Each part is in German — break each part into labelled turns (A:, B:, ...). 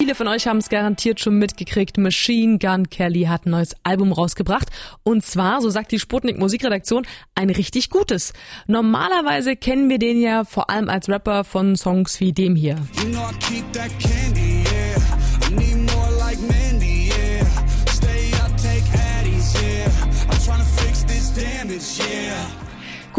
A: Viele von euch haben es garantiert schon mitgekriegt. Machine Gun Kelly hat ein neues Album rausgebracht. Und zwar, so sagt die Sputnik Musikredaktion, ein richtig gutes. Normalerweise kennen wir den ja vor allem als Rapper von Songs wie dem hier. Know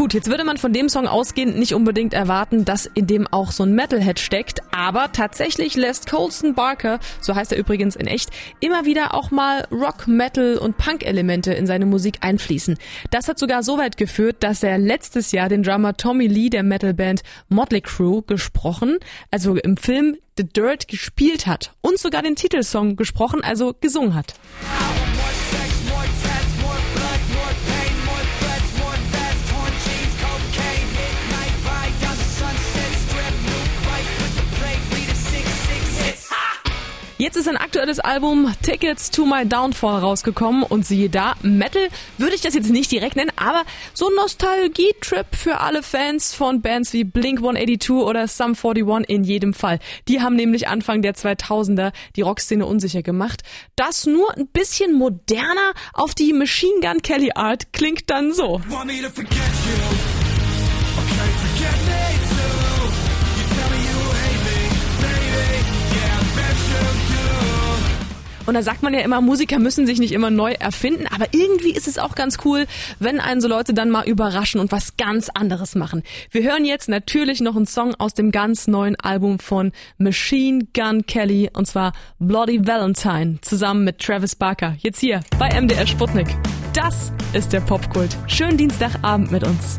A: Gut, jetzt würde man von dem Song ausgehend nicht unbedingt erwarten, dass in dem auch so ein Metalhead steckt, aber tatsächlich lässt Colson Barker, so heißt er übrigens in echt, immer wieder auch mal Rock, Metal und Punk-Elemente in seine Musik einfließen. Das hat sogar so weit geführt, dass er letztes Jahr den Drummer Tommy Lee der Metalband Motley Crue gesprochen, also im Film The Dirt gespielt hat und sogar den Titelsong gesprochen, also gesungen hat. Jetzt ist ein aktuelles Album Tickets to My Downfall rausgekommen und siehe da, Metal würde ich das jetzt nicht direkt nennen, aber so ein Nostalgie-Trip für alle Fans von Bands wie Blink 182 oder Sum 41 in jedem Fall. Die haben nämlich Anfang der 2000er die Rockszene unsicher gemacht. Das nur ein bisschen moderner auf die Machine Gun Kelly Art klingt dann so. Und da sagt man ja immer, Musiker müssen sich nicht immer neu erfinden, aber irgendwie ist es auch ganz cool, wenn einen so Leute dann mal überraschen und was ganz anderes machen. Wir hören jetzt natürlich noch einen Song aus dem ganz neuen Album von Machine Gun Kelly und zwar Bloody Valentine zusammen mit Travis Barker. Jetzt hier bei MDR Sputnik. Das ist der Popkult. Schönen Dienstagabend mit uns.